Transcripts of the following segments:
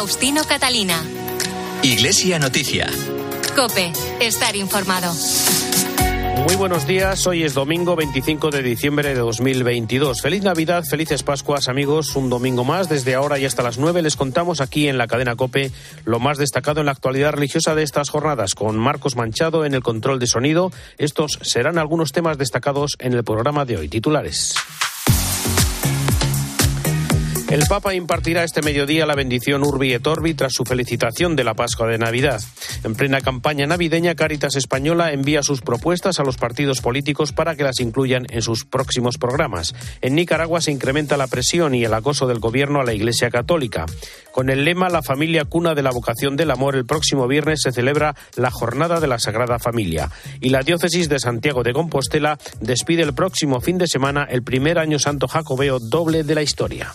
Faustino Catalina. Iglesia Noticia. Cope, estar informado. Muy buenos días, hoy es domingo 25 de diciembre de 2022. Feliz Navidad, felices Pascuas amigos, un domingo más. Desde ahora y hasta las 9 les contamos aquí en la cadena Cope lo más destacado en la actualidad religiosa de estas jornadas, con Marcos Manchado en el control de sonido. Estos serán algunos temas destacados en el programa de hoy. Titulares. El Papa impartirá este mediodía la bendición Urbi et Orbi tras su felicitación de la Pascua de Navidad. En plena campaña navideña, Caritas Española envía sus propuestas a los partidos políticos para que las incluyan en sus próximos programas. En Nicaragua se incrementa la presión y el acoso del gobierno a la Iglesia Católica. Con el lema La familia cuna de la vocación del amor, el próximo viernes se celebra la Jornada de la Sagrada Familia. Y la Diócesis de Santiago de Compostela despide el próximo fin de semana el primer año santo jacobeo doble de la historia.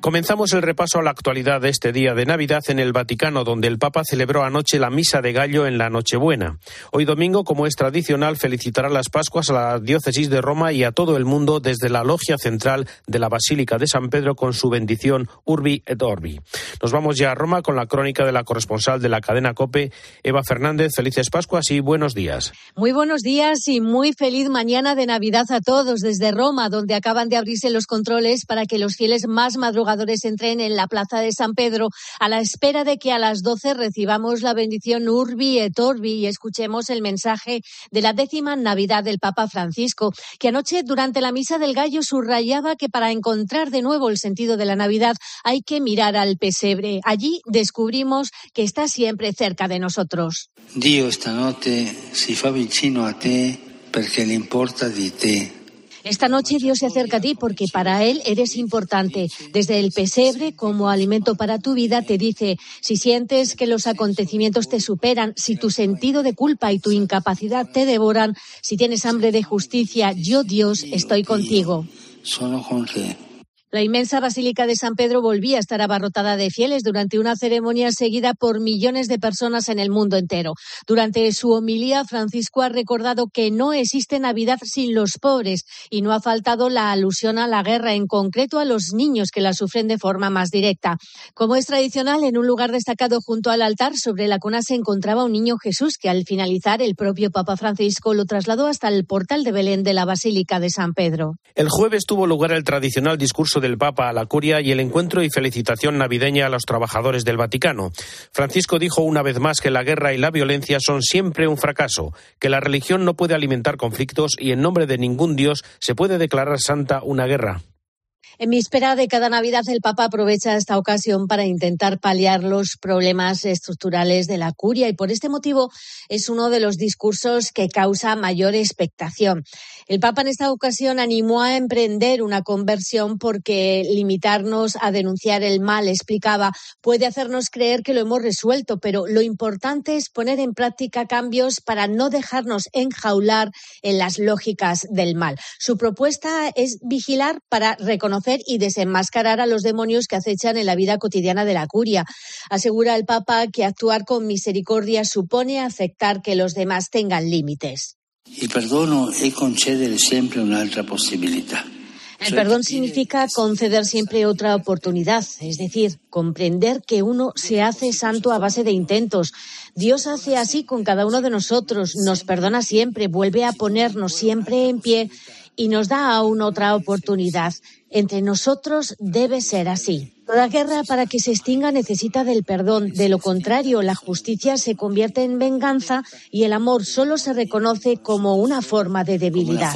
Comenzamos el repaso a la actualidad de este día de Navidad en el Vaticano, donde el Papa celebró anoche la Misa de Gallo en la Nochebuena. Hoy domingo, como es tradicional, felicitará las Pascuas a la Diócesis de Roma y a todo el mundo desde la logia central de la Basílica de San Pedro con su bendición Urbi et Orbi. Nos vamos ya a Roma con la crónica de la corresponsal de la cadena COPE, Eva Fernández. Felices Pascuas y buenos días. Muy buenos días y muy feliz mañana de Navidad a todos desde Roma, donde acaban de abrirse los controles para que los fieles más madrugadores entren en la plaza de San Pedro a la espera de que a las 12 recibamos la bendición Urbi et Orbi y escuchemos el mensaje de la décima Navidad del Papa Francisco, que anoche durante la Misa del Gallo subrayaba que para encontrar de nuevo el sentido de la Navidad hay que mirar al pesebre. Allí descubrimos que está siempre cerca de nosotros. Dio esta noche si fa vicino a te porque le importa di te. Esta noche Dios se acerca a ti porque para Él eres importante. Desde el pesebre, como alimento para tu vida, te dice, si sientes que los acontecimientos te superan, si tu sentido de culpa y tu incapacidad te devoran, si tienes hambre de justicia, yo Dios estoy contigo. Sono con. La inmensa Basílica de San Pedro volvía a estar abarrotada de fieles durante una ceremonia seguida por millones de personas en el mundo entero. Durante su homilía, Francisco ha recordado que no existe Navidad sin los pobres y no ha faltado la alusión a la guerra, en concreto a los niños que la sufren de forma más directa. Como es tradicional, en un lugar destacado junto al altar, sobre la cuna se encontraba un niño Jesús que al finalizar el propio Papa Francisco lo trasladó hasta el portal de Belén de la Basílica de San Pedro. El jueves tuvo lugar el tradicional discurso del Papa a la Curia y el encuentro y felicitación navideña a los trabajadores del Vaticano. Francisco dijo una vez más que la guerra y la violencia son siempre un fracaso, que la religión no puede alimentar conflictos y en nombre de ningún Dios se puede declarar santa una guerra. En víspera de cada Navidad, el Papa aprovecha esta ocasión para intentar paliar los problemas estructurales de la curia y por este motivo es uno de los discursos que causa mayor expectación. El Papa en esta ocasión animó a emprender una conversión porque limitarnos a denunciar el mal, explicaba, puede hacernos creer que lo hemos resuelto, pero lo importante es poner en práctica cambios para no dejarnos enjaular en las lógicas del mal. Su propuesta es vigilar para reconocer y desenmascarar a los demonios que acechan en la vida cotidiana de la curia. Asegura el Papa que actuar con misericordia supone aceptar que los demás tengan límites. Il perdono è concedere sempre un'altra possibilità. El perdón significa conceder siempre otra oportunidad, es decir, comprender que uno se hace santo a base de intentos. Dios hace así con cada uno de nosotros, nos perdona siempre, vuelve a ponernos siempre en pie y nos da aún otra oportunidad. Entre nosotros debe ser así. Toda guerra para que se extinga necesita del perdón. De lo contrario, la justicia se convierte en venganza y el amor solo se reconoce como una forma de debilidad.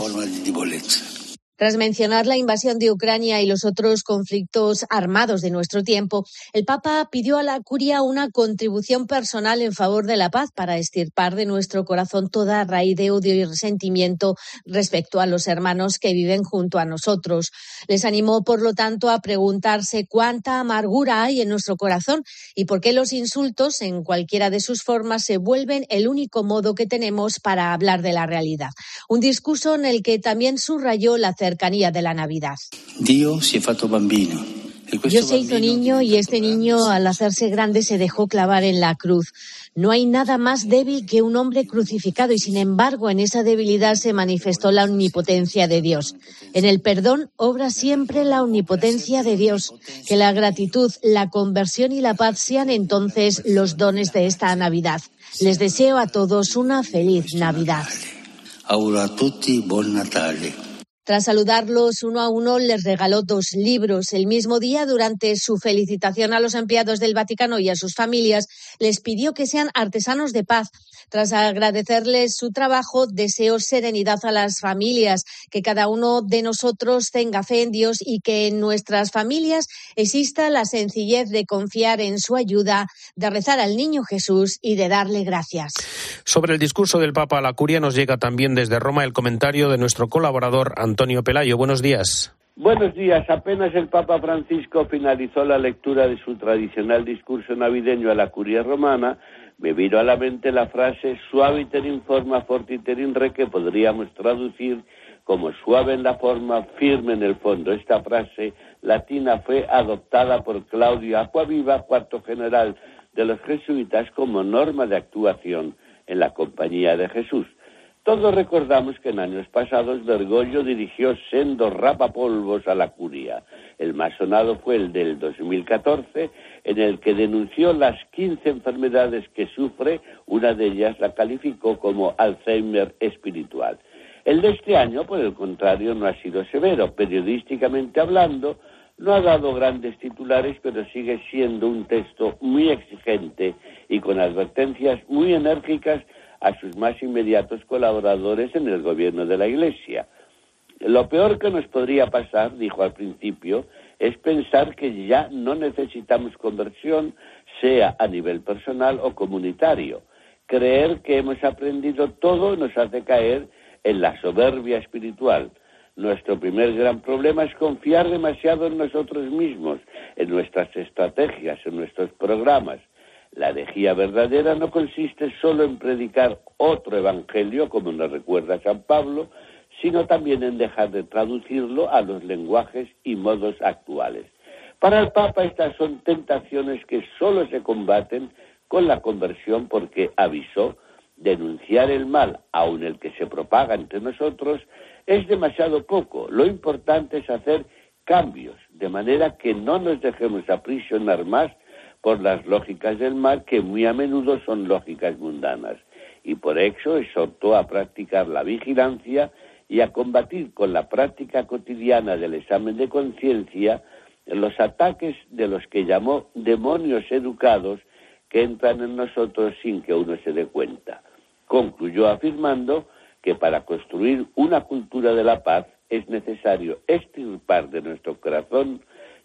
Tras mencionar la invasión de Ucrania y los otros conflictos armados de nuestro tiempo, el Papa pidió a la curia una contribución personal en favor de la paz para extirpar de nuestro corazón toda raíz de odio y resentimiento respecto a los hermanos que viven junto a nosotros. Les animó, por lo tanto, a preguntarse cuánta amargura hay en nuestro corazón y por qué los insultos, en cualquiera de sus formas, se vuelven el único modo que tenemos para hablar de la realidad. Un discurso en el que también subrayó la cercanía de la Navidad. Dio si è fatto bambino Dios se hizo niño y este niño al hacerse grande se dejó clavar en la cruz. No hay nada más débil que un hombre crucificado y sin embargo en esa debilidad se manifestó la omnipotencia de Dios. En el perdón obra siempre la omnipotencia de Dios. Que la gratitud, la conversión y la paz sean entonces los dones de esta Navidad. Les deseo a todos una feliz Navidad. Auguro a tutti buon Natale. Tras saludarlos uno a uno, les regaló dos libros. El mismo día, durante su felicitación a los empleados del Vaticano y a sus familias, les pidió que sean artesanos de paz. Tras agradecerles su trabajo, deseo serenidad a las familias, que cada uno de nosotros tenga fe en Dios y que en nuestras familias exista la sencillez de confiar en su ayuda, de rezar al niño Jesús y de darle gracias. Sobre el discurso del Papa a la curia nos llega también desde Roma el comentario de nuestro colaborador Antonio Pelayo. Buenos días. Buenos días. Apenas el Papa Francisco finalizó la lectura de su tradicional discurso navideño a la curia romana, me vino a la mente la frase suaviter in forma fortiter in re que podríamos traducir como suave en la forma, firme en el fondo. Esta frase latina fue adoptada por Claudio Aquaviva, cuarto general de los jesuitas, como norma de actuación en la compañía de Jesús. Todos recordamos que en años pasados Bergoglio dirigió sendos rapapolvos a la curia. El más sonado fue el del 2014, en el que denunció las 15 enfermedades que sufre, una de ellas la calificó como Alzheimer espiritual. El de este año, por el contrario, no ha sido severo. Periodísticamente hablando, no ha dado grandes titulares, pero sigue siendo un texto muy exigente y con advertencias muy enérgicas a sus más inmediatos colaboradores en el gobierno de la Iglesia. Lo peor que nos podría pasar, dijo al principio, es pensar que ya no necesitamos conversión, sea a nivel personal o comunitario. Creer que hemos aprendido todo nos hace caer en la soberbia espiritual. Nuestro primer gran problema es confiar demasiado en nosotros mismos, en nuestras estrategias, en nuestros programas. La herejía verdadera no consiste solo en predicar otro evangelio, como nos recuerda San Pablo, sino también en dejar de traducirlo a los lenguajes y modos actuales. Para el Papa estas son tentaciones que solo se combaten con la conversión porque avisó denunciar el mal, aun el que se propaga entre nosotros, es demasiado poco. Lo importante es hacer cambios, de manera que no nos dejemos aprisionar más por las lógicas del mal, que muy a menudo son lógicas mundanas. Y por eso exhortó a practicar la vigilancia y a combatir con la práctica cotidiana del examen de conciencia los ataques de los que llamó demonios educados que entran en nosotros sin que uno se dé cuenta. Concluyó afirmando que para construir una cultura de la paz es necesario extirpar de nuestro corazón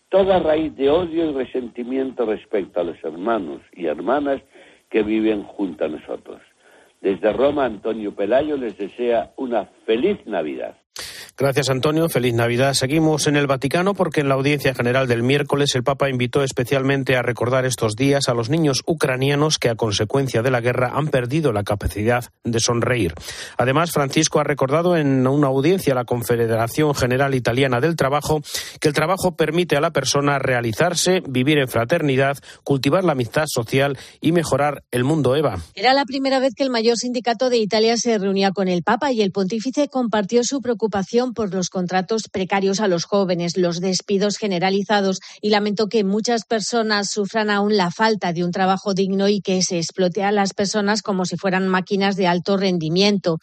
toda raíz de odio y resentimiento respecto a los hermanos y hermanas que viven junto a nosotros. Desde Roma, Antonio Pelayo les desea una feliz Navidad. Gracias, Antonio. Feliz Navidad. Seguimos en el Vaticano porque en la audiencia general del miércoles el Papa invitó especialmente a recordar estos días a los niños ucranianos que a consecuencia de la guerra han perdido la capacidad de sonreír. Además, Francisco ha recordado en una audiencia a la Confederación General Italiana del Trabajo que el trabajo permite a la persona realizarse, vivir en fraternidad, cultivar la amistad social y mejorar el mundo Eva. Era la primera vez que el mayor sindicato de Italia se reunía con el Papa y el pontífice compartió su preocupación por los contratos precarios a los jóvenes, los despidos generalizados y lamentó que muchas personas sufran aún la falta de un trabajo digno y que se explote a las personas como si fueran máquinas de alto rendimiento.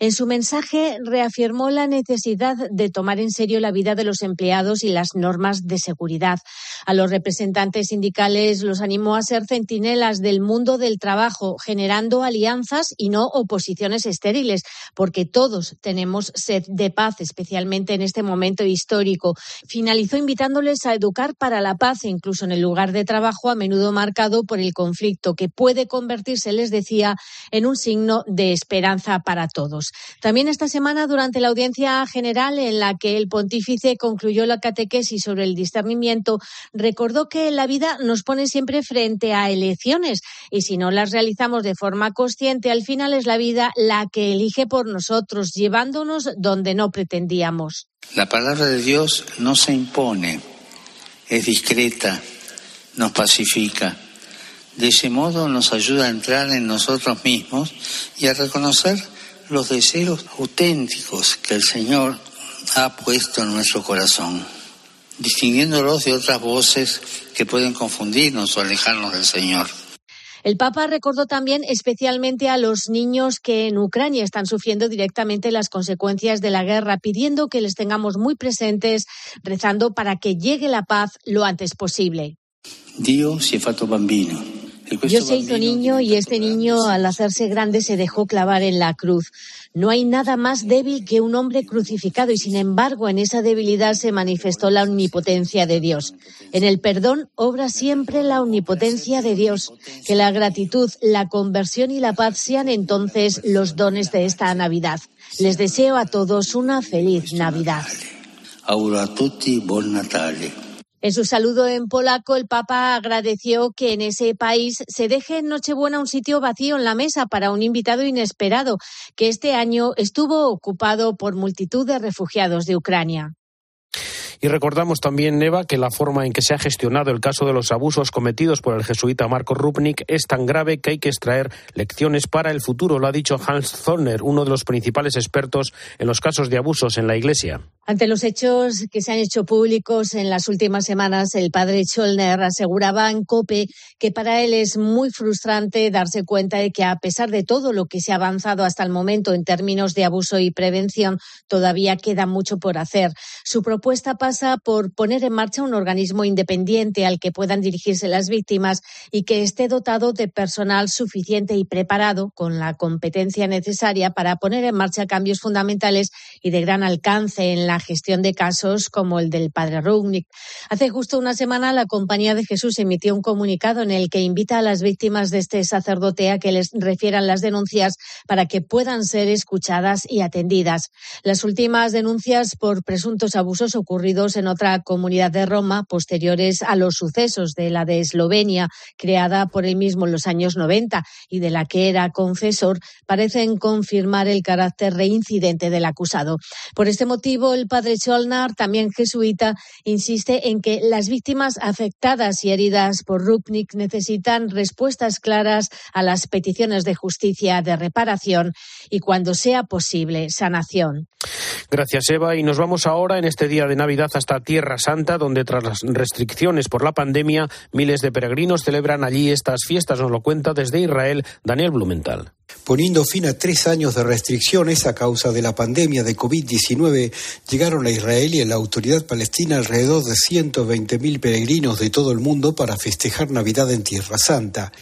En su mensaje reafirmó la necesidad de tomar en serio la vida de los empleados y las normas de seguridad. A los representantes sindicales los animó a ser centinelas del mundo del trabajo, generando alianzas y no oposiciones estériles, porque todos tenemos sed de paz especialmente en este momento histórico. Finalizó invitándoles a educar para la paz, incluso en el lugar de trabajo, a menudo marcado por el conflicto, que puede convertirse, les decía, en un signo de esperanza para todos. También esta semana, durante la audiencia general en la que el pontífice concluyó la catequesis sobre el discernimiento, recordó que la vida nos pone siempre frente a elecciones y si no las realizamos de forma consciente, al final es la vida la que elige por nosotros, llevándonos donde no pretendemos la palabra de Dios no se impone, es discreta, nos pacifica. De ese modo nos ayuda a entrar en nosotros mismos y a reconocer los deseos auténticos que el Señor ha puesto en nuestro corazón, distinguiéndolos de otras voces que pueden confundirnos o alejarnos del Señor. El Papa recordó también especialmente a los niños que en Ucrania están sufriendo directamente las consecuencias de la guerra, pidiendo que les tengamos muy presentes, rezando para que llegue la paz lo antes posible. Dios si fatto bambino. Dios se hizo niño y este niño al hacerse grande se dejó clavar en la cruz. No hay nada más débil que un hombre crucificado y sin embargo en esa debilidad se manifestó la omnipotencia de Dios. En el perdón obra siempre la omnipotencia de Dios. Que la gratitud, la conversión y la paz sean entonces los dones de esta Navidad. Les deseo a todos una feliz Navidad. Auguro a tutti buon Natale. En su saludo en polaco, el Papa agradeció que en ese país se deje en Nochebuena un sitio vacío en la mesa para un invitado inesperado, que este año estuvo ocupado por multitud de refugiados de Ucrania. Y recordamos también, Neva, que la forma en que se ha gestionado el caso de los abusos cometidos por el jesuita Marco Rupnik es tan grave que hay que extraer lecciones para el futuro, lo ha dicho Hans Zorner, uno de los principales expertos en los casos de abusos en la Iglesia. Ante los hechos que se han hecho públicos en las últimas semanas, el padre Cholner aseguraba en COPE que para él es muy frustrante darse cuenta de que a pesar de todo lo que se ha avanzado hasta el momento en términos de abuso y prevención, todavía queda mucho por hacer. Su propuesta pasa por poner en marcha un organismo independiente al que puedan dirigirse las víctimas y que esté dotado de personal suficiente y preparado con la competencia necesaria para poner en marcha cambios fundamentales y de gran alcance en la gestión de casos como el del padre Rugnick. Hace justo una semana la Compañía de Jesús emitió un comunicado en el que invita a las víctimas de este sacerdote a que les refieran las denuncias para que puedan ser escuchadas y atendidas. Las últimas denuncias por presuntos abusos ocurridos en otra comunidad de Roma posteriores a los sucesos de la de Eslovenia, creada por él mismo en los años 90 y de la que era confesor, parecen confirmar el carácter reincidente del acusado. Por este motivo, el padre Cholnar, también jesuita, insiste en que las víctimas afectadas y heridas por Rupnik necesitan respuestas claras a las peticiones de justicia, de reparación y, cuando sea posible, sanación. Gracias, Eva. Y nos vamos ahora en este día de Navidad hasta Tierra Santa, donde tras las restricciones por la pandemia, miles de peregrinos celebran allí estas fiestas. Nos lo cuenta desde Israel Daniel Blumenthal. Poniendo fin a tres años de restricciones a causa de la pandemia de COVID-19, llegaron a Israel y a la autoridad palestina alrededor de 120.000 peregrinos de todo el mundo para festejar Navidad en Tierra Santa.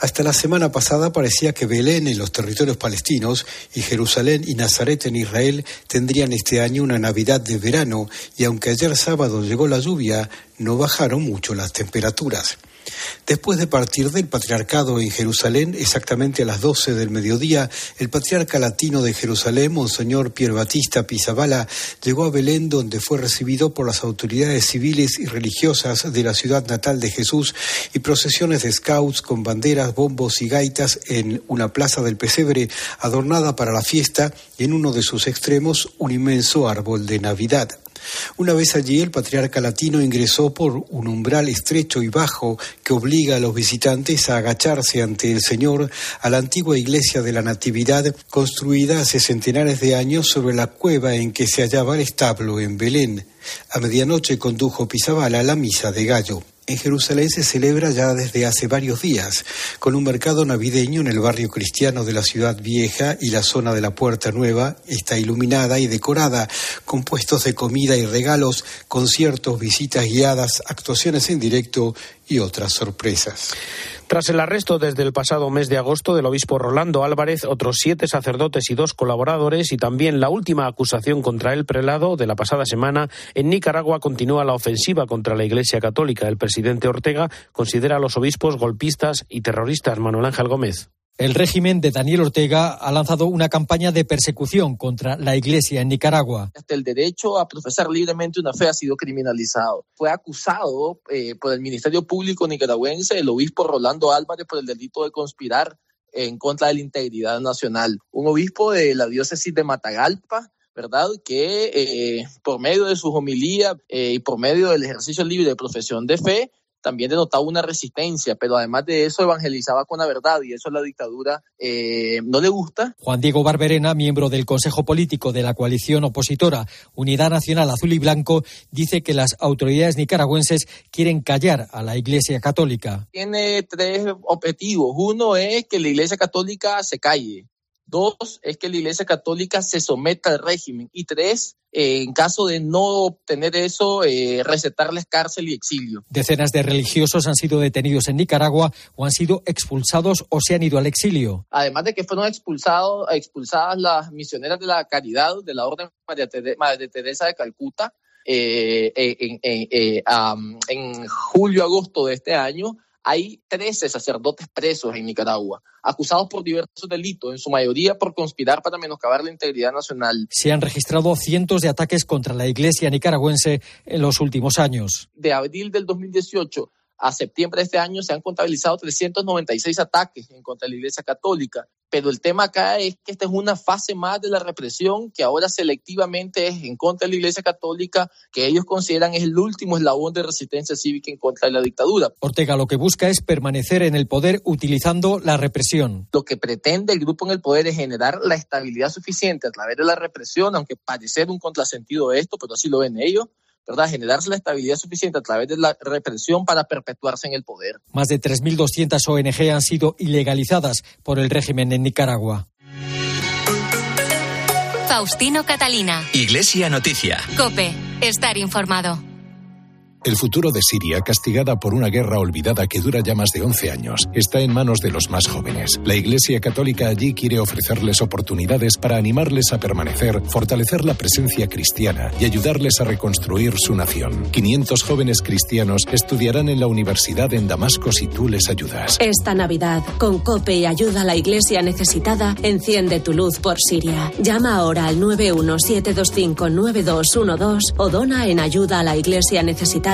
Hasta la semana pasada parecía que Belén en los territorios palestinos y Jerusalén y Nazaret en Israel tendrían este año una Navidad de verano y aunque ayer sábado llegó la lluvia, no bajaron mucho las temperaturas. Después de partir del patriarcado en Jerusalén, exactamente a las 12 del mediodía, el patriarca latino de Jerusalén, Monseñor Pier Batista Pizabala, llegó a Belén donde fue recibido por las autoridades civiles y religiosas de la ciudad natal de Jesús y procesiones de scouts con banderas, bombos y gaitas en una plaza del pesebre adornada para la fiesta y en uno de sus extremos un inmenso árbol de Navidad. Una vez allí, el patriarca latino ingresó por un umbral estrecho y bajo que obliga a los visitantes a agacharse ante el Señor a la antigua iglesia de la Natividad, construida hace centenares de años sobre la cueva en que se hallaba el establo en Belén. A medianoche condujo Pizabala la misa de gallo. En Jerusalén se celebra ya desde hace varios días, con un mercado navideño en el barrio cristiano de la ciudad vieja y la zona de la Puerta Nueva está iluminada y decorada, con puestos de comida y regalos, conciertos, visitas guiadas, actuaciones en directo y otras sorpresas. Tras el arresto desde el pasado mes de agosto del obispo Rolando Álvarez, otros siete sacerdotes y dos colaboradores y también la última acusación contra el prelado de la pasada semana, en Nicaragua continúa la ofensiva contra la Iglesia Católica. El presidente Ortega considera a los obispos golpistas y terroristas. Manuel Ángel Gómez. El régimen de Daniel Ortega ha lanzado una campaña de persecución contra la Iglesia en Nicaragua. El derecho a profesar libremente una fe ha sido criminalizado. Fue acusado eh, por el Ministerio Público nicaragüense el obispo Rolando Álvarez por el delito de conspirar en contra de la integridad nacional. Un obispo de la diócesis de Matagalpa ¿verdad? Que eh, por medio de sus homilías eh, y por medio del ejercicio libre de profesión de fe, también denotaba una resistencia, pero además de eso evangelizaba con la verdad y eso a la dictadura eh, no le gusta. Juan Diego Barberena, miembro del Consejo Político de la coalición opositora Unidad Nacional Azul y Blanco, dice que las autoridades nicaragüenses quieren callar a la Iglesia Católica. Tiene tres objetivos. Uno es que la Iglesia Católica se calle. Dos es que la Iglesia Católica se someta al régimen. Y tres, eh, en caso de no obtener eso, eh, recetarles cárcel y exilio. Decenas de religiosos han sido detenidos en Nicaragua o han sido expulsados o se han ido al exilio. Además de que fueron expulsados, expulsadas las misioneras de la caridad de la Orden María Madre Teresa de Calcuta eh, en, en julio-agosto de este año hay 13 sacerdotes presos en Nicaragua, acusados por diversos delitos, en su mayoría por conspirar para menoscabar la integridad nacional. Se han registrado cientos de ataques contra la iglesia nicaragüense en los últimos años. De abril del 2018 a septiembre de este año se han contabilizado 396 ataques en contra de la Iglesia Católica, pero el tema acá es que esta es una fase más de la represión que ahora selectivamente es en contra de la Iglesia Católica, que ellos consideran es el último eslabón de resistencia cívica en contra de la dictadura. Ortega lo que busca es permanecer en el poder utilizando la represión. Lo que pretende el grupo en el poder es generar la estabilidad suficiente a través de la represión, aunque parecer un contrasentido esto, pero así lo ven ellos ¿verdad? generarse la estabilidad suficiente a través de la represión para perpetuarse en el poder. Más de 3.200 ONG han sido ilegalizadas por el régimen en Nicaragua. Faustino Catalina. Iglesia Noticia. Cope. Estar informado. El futuro de Siria, castigada por una guerra olvidada que dura ya más de 11 años, está en manos de los más jóvenes. La Iglesia Católica allí quiere ofrecerles oportunidades para animarles a permanecer, fortalecer la presencia cristiana y ayudarles a reconstruir su nación. 500 jóvenes cristianos estudiarán en la universidad en Damasco si tú les ayudas. Esta Navidad, con COPE y ayuda a la Iglesia necesitada, enciende tu luz por Siria. Llama ahora al 917259212 o dona en ayuda a la Iglesia necesitada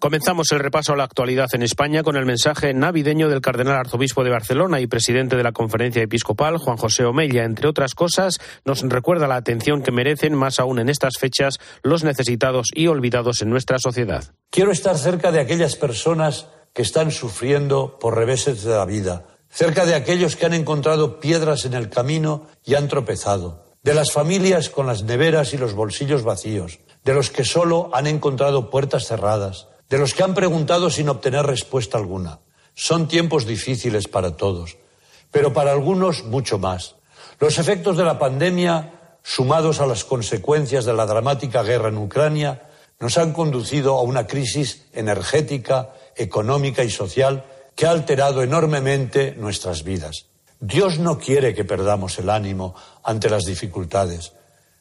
Comenzamos el repaso a la actualidad en España con el mensaje navideño del cardenal arzobispo de Barcelona y presidente de la conferencia episcopal, Juan José Omella. Entre otras cosas, nos recuerda la atención que merecen, más aún en estas fechas, los necesitados y olvidados en nuestra sociedad. Quiero estar cerca de aquellas personas que están sufriendo por reveses de la vida, cerca de aquellos que han encontrado piedras en el camino y han tropezado, de las familias con las neveras y los bolsillos vacíos, de los que solo han encontrado puertas cerradas de los que han preguntado sin obtener respuesta alguna. Son tiempos difíciles para todos, pero para algunos mucho más. Los efectos de la pandemia, sumados a las consecuencias de la dramática guerra en Ucrania, nos han conducido a una crisis energética, económica y social que ha alterado enormemente nuestras vidas. Dios no quiere que perdamos el ánimo ante las dificultades.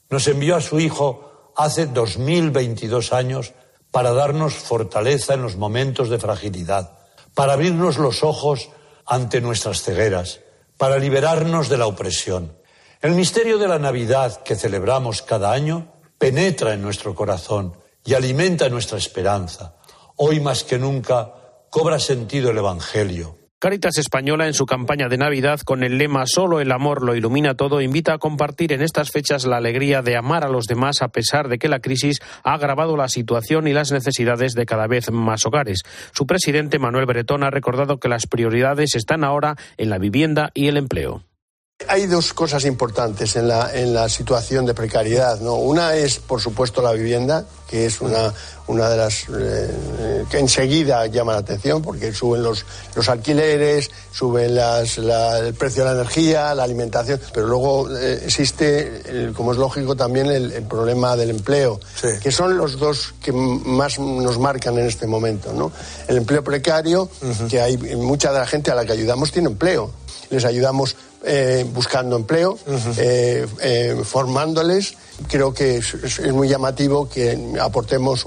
Nos envió a su Hijo hace 2022 años para darnos fortaleza en los momentos de fragilidad, para abrirnos los ojos ante nuestras cegueras, para liberarnos de la opresión. El misterio de la Navidad que celebramos cada año penetra en nuestro corazón y alimenta nuestra esperanza. Hoy más que nunca cobra sentido el Evangelio Caritas Española, en su campaña de Navidad, con el lema Solo el amor lo ilumina todo, invita a compartir en estas fechas la alegría de amar a los demás a pesar de que la crisis ha agravado la situación y las necesidades de cada vez más hogares. Su presidente, Manuel Bretón, ha recordado que las prioridades están ahora en la vivienda y el empleo. Hay dos cosas importantes en la, en la situación de precariedad. ¿no? Una es, por supuesto, la vivienda, que es una, una de las eh, que enseguida llama la atención porque suben los, los alquileres, suben las, el precio de la energía, la alimentación, pero luego eh, existe, como es lógico, también el, problema del empleo, que son los dos que más nos marcan en este momento. ¿no? El empleo precario, que hay mucha de la gente a la que ayudamos tiene empleo les ayudamos eh, buscando empleo, eh, eh, formándoles. Creo que es, muy llamativo que aportemos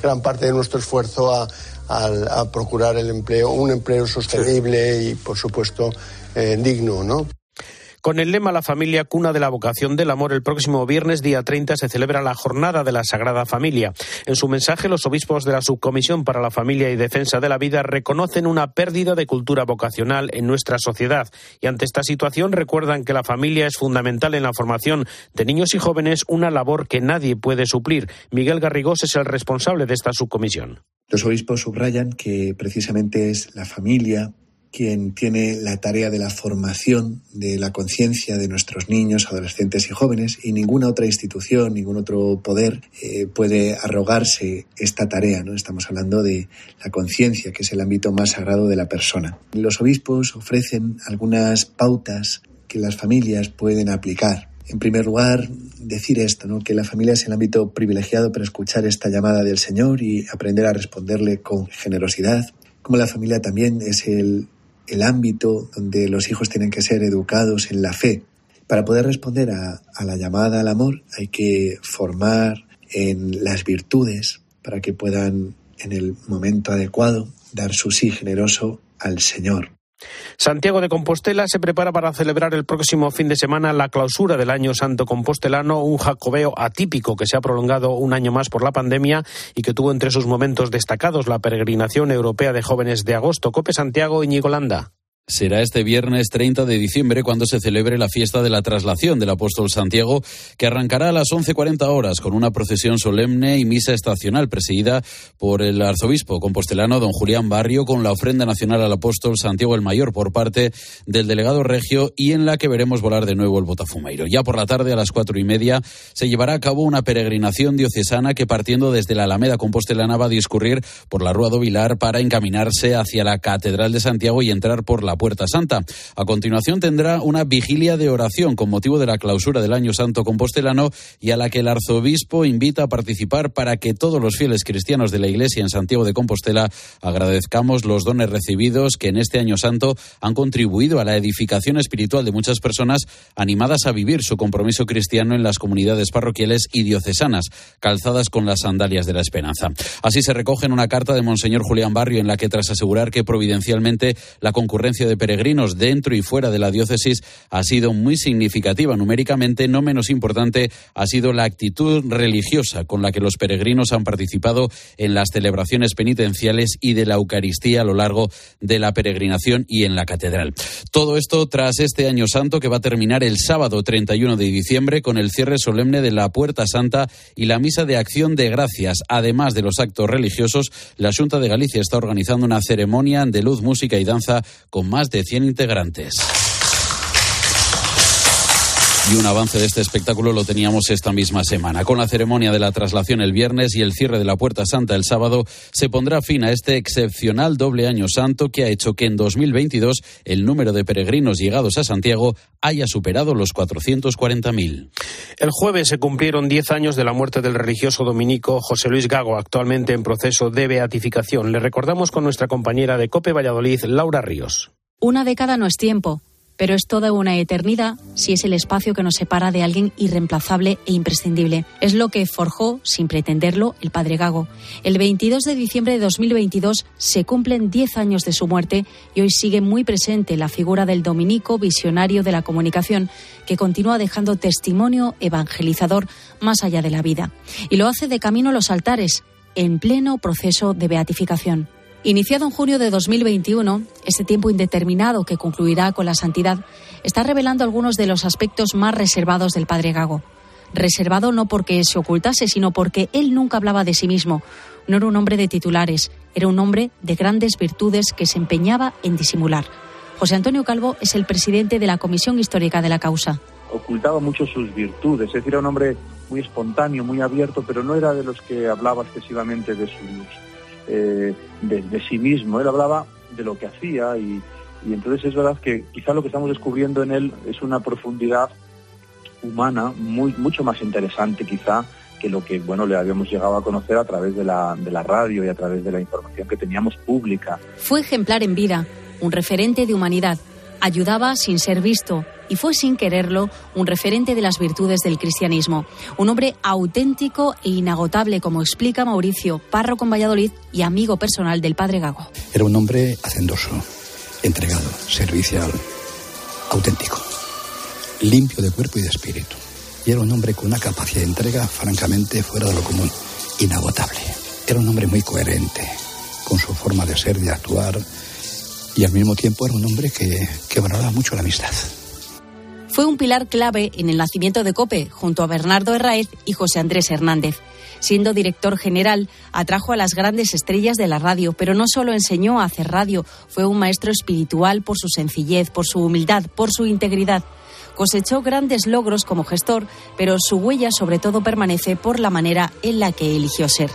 gran parte de nuestro esfuerzo a, a procurar el empleo, un empleo sostenible y, por supuesto, digno, ¿no? Con el lema La familia cuna de la vocación del amor, el próximo viernes día 30 se celebra la Jornada de la Sagrada Familia. En su mensaje, los obispos de la Subcomisión para la Familia y Defensa de la Vida reconocen una pérdida de cultura vocacional en nuestra sociedad y ante esta situación recuerdan que la familia es fundamental en la formación de niños y jóvenes, una labor que nadie puede suplir. Miguel Garrigós es el responsable de esta subcomisión. Los obispos subrayan que precisamente es la familia quien tiene la tarea de la formación de la conciencia de nuestros niños, adolescentes y jóvenes, y ninguna otra institución, ningún otro poder eh, puede arrogarse esta tarea. ¿no? Estamos hablando de la conciencia, que es el ámbito más sagrado de la persona. Los obispos ofrecen algunas pautas que las familias pueden aplicar. En primer lugar, decir esto, que la familia es el ámbito privilegiado para escuchar esta llamada del Señor y aprender a responderle con generosidad, como la familia también es el el ámbito donde los hijos tienen que ser educados en la fe. Para poder responder a, la llamada al amor hay que formar en las virtudes para que puedan en el momento adecuado dar su sí generoso al Señor. Santiago de Compostela se prepara para celebrar el próximo fin de semana la clausura del Año Santo Compostelano, un jacobeo atípico que se ha prolongado un año más por la pandemia y que tuvo entre sus momentos destacados la peregrinación europea de jóvenes de agosto. Cope Santiago y Golanda. Será este viernes 30 de diciembre cuando se celebre la fiesta de la traslación del apóstol Santiago, que arrancará a las 11.40 horas con una procesión solemne y misa estacional presidida por el arzobispo compostelano don Julián Barrio con la ofrenda nacional al apóstol Santiago el Mayor por parte del delegado regio y en la que veremos volar de nuevo el Botafumeiro. Ya por la tarde a las cuatro y media se llevará a cabo una peregrinación diocesana que partiendo desde la Alameda Compostelana va a discurrir por la Rúa do Vilar para encaminarse hacia la Catedral de Santiago y entrar por la la Puerta Santa. A continuación tendrá una vigilia de oración con motivo de la clausura del Año Santo Compostelano y a la que el arzobispo invita a participar para que todos los fieles cristianos de la Iglesia en Santiago de Compostela agradezcamos los dones recibidos que en este Año Santo han contribuido a la edificación espiritual de muchas personas animadas a vivir su compromiso cristiano en las comunidades parroquiales y diocesanas, calzadas con las sandalias de la esperanza. Así se recoge en una carta de Monseñor Julián Barrio en la que tras asegurar que providencialmente la concurrencia de peregrinos dentro y fuera de la diócesis ha sido muy significativa numéricamente. No menos importante ha sido la actitud religiosa con la que los peregrinos han participado en las celebraciones penitenciales y de la Eucaristía a lo largo de la peregrinación y en la catedral. Todo esto tras este año santo que va a terminar el sábado 31 de diciembre con el cierre solemne de la Puerta Santa y la misa de acción de gracias. Además de los actos religiosos, la Junta de Galicia está organizando una ceremonia de luz, música y danza con más de 100 integrantes. Y un avance de este espectáculo lo teníamos esta misma semana. Con la ceremonia de la traslación el viernes y el cierre de la Puerta Santa el sábado, se pondrá fin a este excepcional doble año santo que ha hecho que en 2022 el número de peregrinos llegados a Santiago haya superado los 440.000. El jueves se cumplieron 10 años de la muerte del religioso dominico José Luis Gago, actualmente en proceso de beatificación. Le recordamos con nuestra compañera de Cope Valladolid, Laura Ríos. Una década no es tiempo, pero es toda una eternidad si es el espacio que nos separa de alguien irreemplazable e imprescindible. Es lo que forjó, sin pretenderlo, el padre Gago. El 22 de diciembre de 2022 se cumplen 10 años de su muerte y hoy sigue muy presente la figura del dominico visionario de la comunicación que continúa dejando testimonio evangelizador más allá de la vida. Y lo hace de camino a los altares, en pleno proceso de beatificación. Iniciado en junio de 2021, este tiempo indeterminado que concluirá con la santidad está revelando algunos de los aspectos más reservados del padre Gago. Reservado no porque se ocultase, sino porque él nunca hablaba de sí mismo. No era un hombre de titulares, era un hombre de grandes virtudes que se empeñaba en disimular. José Antonio Calvo es el presidente de la Comisión Histórica de la Causa. Ocultaba mucho sus virtudes, es decir, era un hombre muy espontáneo, muy abierto, pero no era de los que hablaba excesivamente de sus eh, de, sí mismo. Él hablaba de lo que hacía y, entonces es verdad que quizá lo que estamos descubriendo en él es una profundidad humana muy mucho más interesante quizá que lo que bueno le habíamos llegado a conocer a través de la, de la radio y a través de la información que teníamos pública. Fue ejemplar en vida, un referente de humanidad ayudaba sin ser visto y fue sin quererlo un referente de las virtudes del cristianismo. Un hombre auténtico e inagotable, como explica Mauricio, párroco en Valladolid y amigo personal del padre Gago. Era un hombre hacendoso, entregado, servicial, auténtico, limpio de cuerpo y de espíritu. Y era un hombre con una capacidad de entrega francamente fuera de lo común, inagotable. Era un hombre muy coherente con su forma de ser, de actuar, y al mismo tiempo era un hombre que, que valoraba mucho la amistad. Fue un pilar clave en el nacimiento de COPE, junto a Bernardo Herraez y José Andrés Hernández. Siendo director general, atrajo a las grandes estrellas de la radio, pero no solo enseñó a hacer radio, fue un maestro espiritual por su sencillez, por su humildad, por su integridad. Cosechó grandes logros como gestor, pero su huella sobre todo permanece por la manera en la que eligió ser.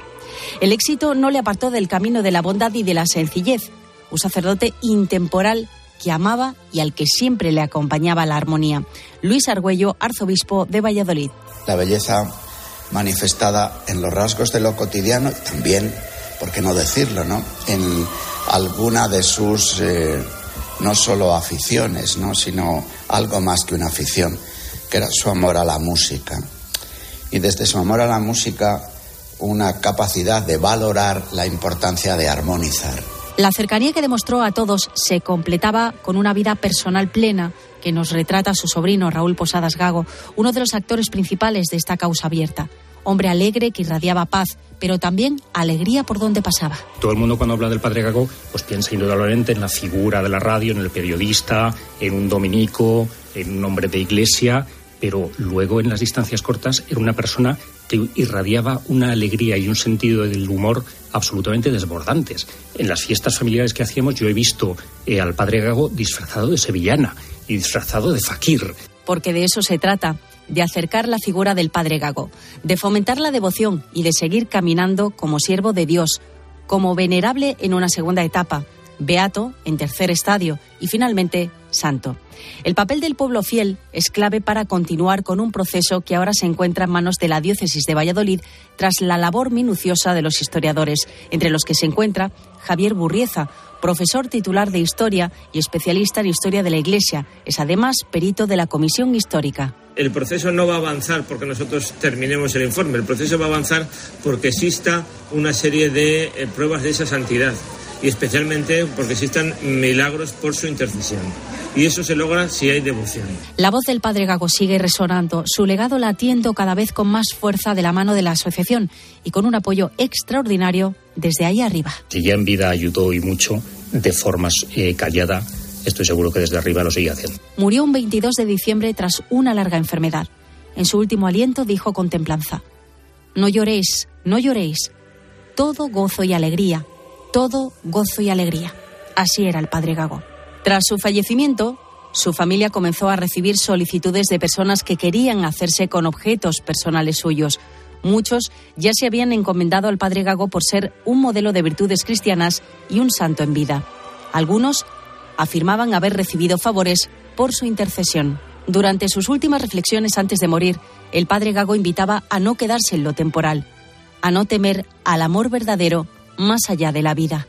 El éxito no le apartó del camino de la bondad y de la sencillez un sacerdote intemporal que amaba y al que siempre le acompañaba la armonía. Luis Argüello, arzobispo de Valladolid. La belleza manifestada en los rasgos de lo cotidiano y también, por qué no decirlo, ¿no? en alguna de sus eh, no solo aficiones, ¿no? sino algo más que una afición, que era su amor a la música. Y desde su amor a la música, una capacidad de valorar la importancia de armonizar la cercanía que demostró a todos se completaba con una vida personal plena que nos retrata su sobrino Raúl Posadas Gago, uno de los actores principales de esta causa abierta. Hombre alegre que irradiaba paz, pero también alegría por donde pasaba. Todo el mundo cuando habla del padre Gago, pues piensa indudablemente en la figura de la radio, en el periodista, en un dominico, en un hombre de iglesia, pero luego en las distancias cortas era una persona que irradiaba una alegría y un sentido del humor absolutamente desbordantes. En las fiestas familiares que hacíamos yo he visto eh, al padre Gago disfrazado de sevillana y disfrazado de fakir. Porque de eso se trata, de acercar la figura del padre Gago, de fomentar la devoción y de seguir caminando como siervo de Dios, como venerable en una segunda etapa, beato en tercer estadio y finalmente santo. El papel del pueblo fiel es clave para continuar con un proceso que ahora se encuentra en manos de la diócesis de Valladolid tras la labor minuciosa de los historiadores, entre los que se encuentra Javier Burrieza, profesor titular de Historia y especialista en Historia de la Iglesia. Es además perito de la Comisión Histórica. El proceso no va a avanzar porque nosotros terminemos el informe, el proceso va a avanzar porque exista una serie de eh, pruebas de esa santidad y especialmente porque existan milagros por su intercesión. Y eso se logra si hay devoción. La voz del padre Gago sigue resonando, su legado latiendo cada vez con más fuerza de la mano de la asociación y con un apoyo extraordinario desde ahí arriba. Si ya en vida ayudó y mucho, de forma eh, callada, estoy seguro que desde arriba lo sigue haciendo. Murió un 22 de diciembre tras una larga enfermedad. En su último aliento dijo con templanza, No lloréis, no lloréis, todo gozo y alegría todo gozo y alegría. Así era el padre Gago. Tras su fallecimiento, su familia comenzó a recibir solicitudes de personas que querían hacerse con objetos personales suyos. Muchos ya se habían encomendado al padre Gago por ser un modelo de virtudes cristianas y un santo en vida. Algunos afirmaban haber recibido favores por su intercesión. Durante sus últimas reflexiones antes de morir, el padre Gago invitaba a no quedarse en lo temporal, a no temer al amor verdadero más allá de la vida.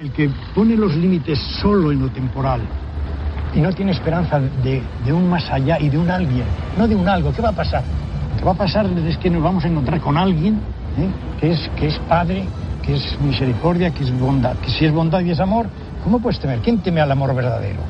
El que pone los límites solo en lo temporal y no tiene esperanza de, un más allá y de un alguien, no de un algo, ¿qué va a pasar? Lo que va a pasar es que nos vamos a encontrar con alguien ¿eh? que, es, que es Padre, que es misericordia, que es bondad, que si es bondad y es amor, ¿cómo puedes temer? ¿Quién teme al amor verdadero?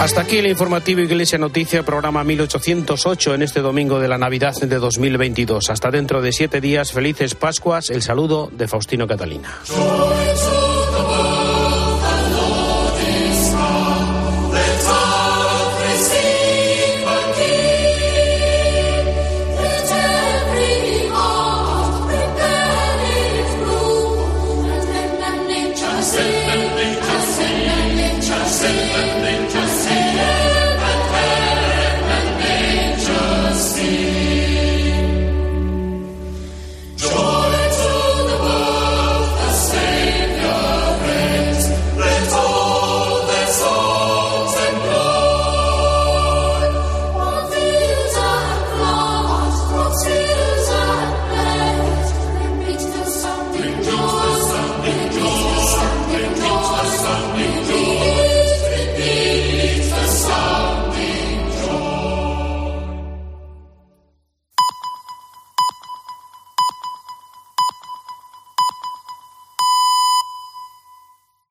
Hasta aquí el informativo Iglesia Noticia, programa 1808 en este domingo de la Navidad de 2022. Hasta dentro de siete días, felices Pascuas. El saludo de Faustino Catalina.